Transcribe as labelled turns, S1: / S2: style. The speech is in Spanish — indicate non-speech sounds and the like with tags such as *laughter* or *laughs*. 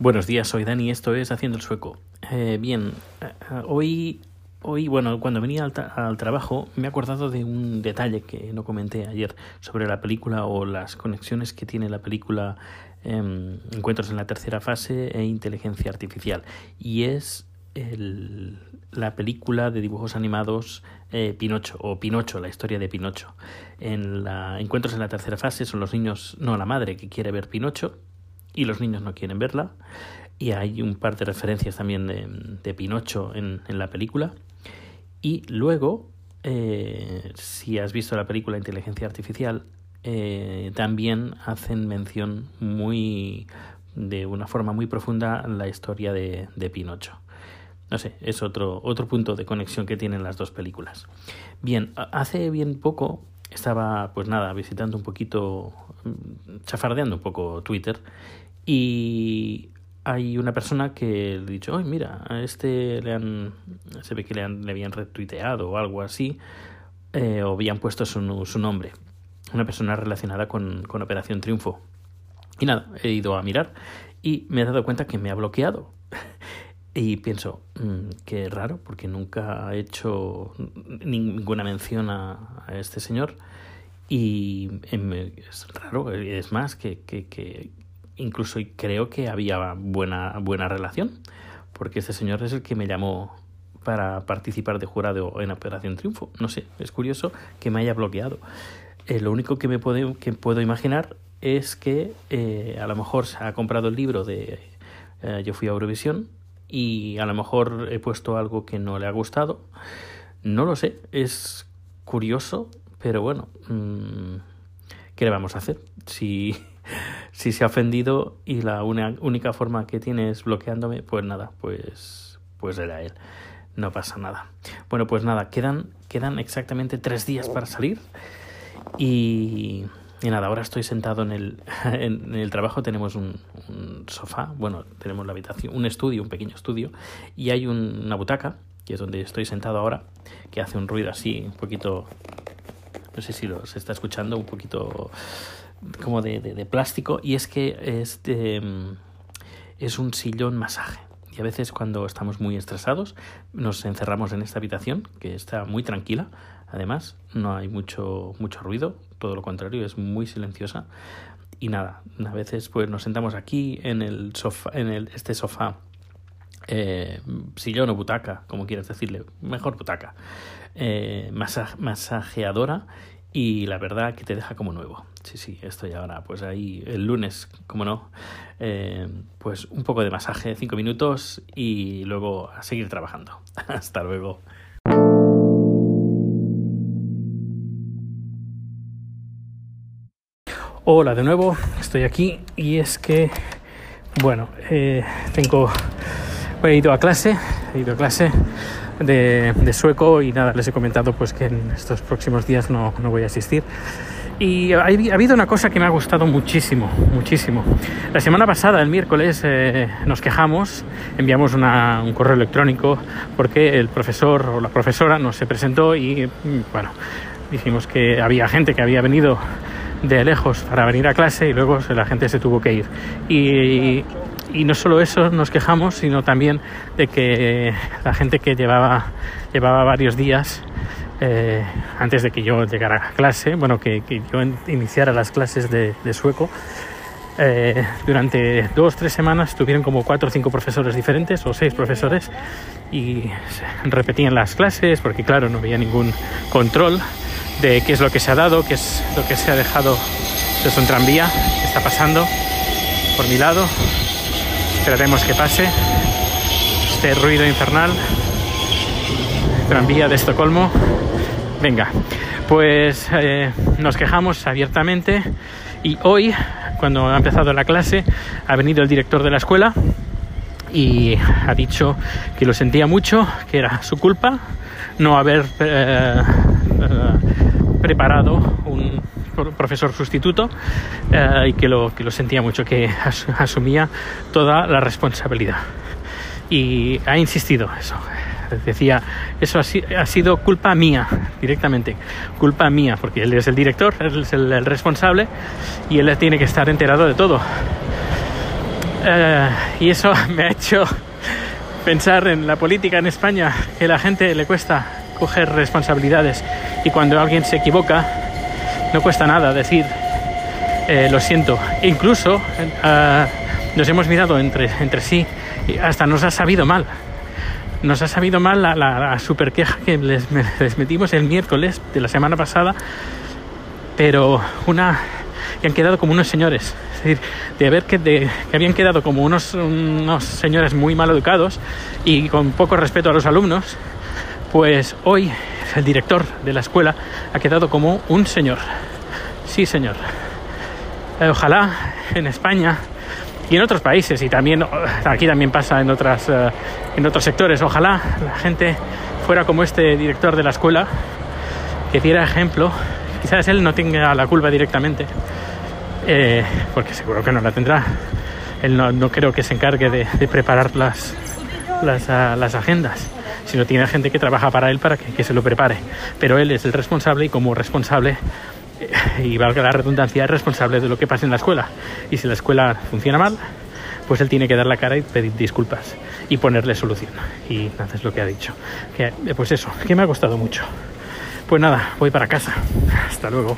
S1: Buenos días, soy Dani, esto es Haciendo el Sueco. Eh, bien, eh, hoy, hoy, bueno, cuando venía al, al, trabajo me he acordado de un detalle que no comenté ayer sobre la película o las conexiones que tiene la película eh, Encuentros en la tercera fase e Inteligencia Artificial. Y es el, la película de dibujos animados eh, Pinocho o Pinocho, la historia de Pinocho. En la Encuentros en la tercera fase son los niños, no la madre que quiere ver Pinocho y los niños no quieren verla. Y hay un par de referencias también de, de Pinocho en, en, la película. Y luego, eh, si has visto la película Inteligencia Artificial, eh, también hacen mención muy de una forma muy profunda la historia de, de Pinocho. No sé, es otro, otro punto de conexión que tienen las dos películas. Bien, hace bien poco estaba, pues nada, visitando un poquito, chafardeando un poco Twitter y hay una persona que le ha dicho, oye, mira, a este le han, se ve que le, han, le habían retuiteado o algo así, eh, o habían puesto su, su nombre. Una persona relacionada con, con Operación Triunfo. Y nada, he ido a mirar y me he dado cuenta que me ha bloqueado. Y pienso, mmm, qué raro, porque nunca ha hecho ninguna mención a, este señor. Y es raro, es más, que, que, que, incluso creo que había buena, buena relación, porque este señor es el que me llamó para participar de jurado en Operación Triunfo. No sé, es curioso que me haya bloqueado. Eh, lo único que me puedo, que puedo imaginar es que eh, a lo mejor se ha comprado el libro de eh, Yo fui a Eurovisión y a lo mejor he puesto algo que no le ha gustado. No lo sé, es curioso, pero bueno, mmm, ¿qué le vamos a hacer? Si, *laughs* si se ha ofendido y la una, única forma que tiene es bloqueándome, pues nada, pues, pues era él. No pasa nada. Bueno, pues nada, quedan, quedan exactamente tres días para salir y y nada, ahora estoy sentado en el, *laughs* en el trabajo, tenemos un, sofá, bueno, tenemos la habitación, un estudio, un pequeño estudio, y hay un, una butaca, que es donde estoy sentado ahora, que hace un ruido así, un poquito, no sé si lo, se está escuchando, un poquito como de, de, de plástico, y es que es, de, es un sillón masaje. Y a veces cuando estamos muy estresados nos encerramos en esta habitación, que está muy tranquila, además, no hay mucho, mucho ruido, todo lo contrario, es muy silenciosa. Y nada, a veces pues nos sentamos aquí en el sofá, en el, este sofá, eh, sillón o butaca, como quieras decirle, mejor butaca, eh, masa, masajeadora y la verdad que te deja como nuevo. Sí, sí, estoy ahora pues ahí el lunes, como no, eh, pues un poco de masaje, cinco minutos y luego a seguir trabajando. *laughs* Hasta luego. Hola de nuevo, estoy aquí y es que, bueno, eh, tengo, he ido a clase, he ido a clase de, de, sueco y nada, les he comentado pues que en estos próximos días no, no voy a asistir. Y ha, ha, habido una cosa que me ha gustado muchísimo, muchísimo. La semana pasada, el miércoles, eh, nos quejamos, enviamos una, un correo electrónico porque el profesor o la profesora no se presentó y, bueno, dijimos que había gente que había venido de lejos para venir a clase y luego la gente se tuvo que ir. Y, no solo eso nos quejamos, sino también de que la gente que llevaba, llevaba varios días eh, antes de que yo llegara a clase, bueno, que, yo iniciara las clases de, de sueco, eh, durante dos, tres semanas tuvieron como cuatro o cinco profesores diferentes o seis profesores y repetían las clases porque claro, no había ningún control de qué es lo que se ha dado, qué es lo que se ha dejado. Es un tranvía que está pasando por mi lado. Esperaremos que pase este ruido infernal. Tranvía de Estocolmo. Venga, pues eh, nos quejamos abiertamente y hoy, cuando ha empezado la clase, ha venido el director de la escuela y ha dicho que lo sentía mucho, que era su culpa no haber eh, *laughs* preparado un profesor sustituto eh, y que lo, que lo sentía mucho, que as asumía toda la responsabilidad. Y ha insistido eso. Decía, eso ha, sido culpa mía, directamente, culpa mía, porque él es el director, él es el, el responsable y él tiene que estar enterado de todo. Eh, y eso *laughs* me ha hecho pensar en la política en España, que a la gente le cuesta coger responsabilidades y cuando alguien se equivoca no cuesta nada decir eh, lo siento. E incluso eh, nos hemos mirado entre, entre sí y hasta nos ha sabido mal. Nos ha sabido mal la, la, super queja que les, *laughs* les, metimos el miércoles de la semana pasada, pero una que han quedado como unos señores. Es decir, de haber que, de, que habían quedado como unos, unos señores muy mal educados y con poco respeto a los alumnos, pues hoy el director de la escuela ha quedado como un señor. Sí, señor. Eh, ojalá en España y en otros países y también aquí también pasa en otras uh, en otros sectores ojalá la gente fuera como este director de la escuela que diera ejemplo quizás él no tenga la culpa directamente eh, porque seguro que no la tendrá él no, creo que se encargue de, preparar las las, las, agendas sino tiene gente que trabaja para él para que, que se lo prepare pero él es el responsable y como responsable y valga la redundancia, es responsable de lo que pasa en la escuela. Y si la escuela funciona mal, pues él tiene que dar la cara y pedir disculpas y ponerle solución. Y nada, es lo que ha dicho. Que, pues eso, que me ha costado mucho. Pues nada, voy para casa. Hasta luego.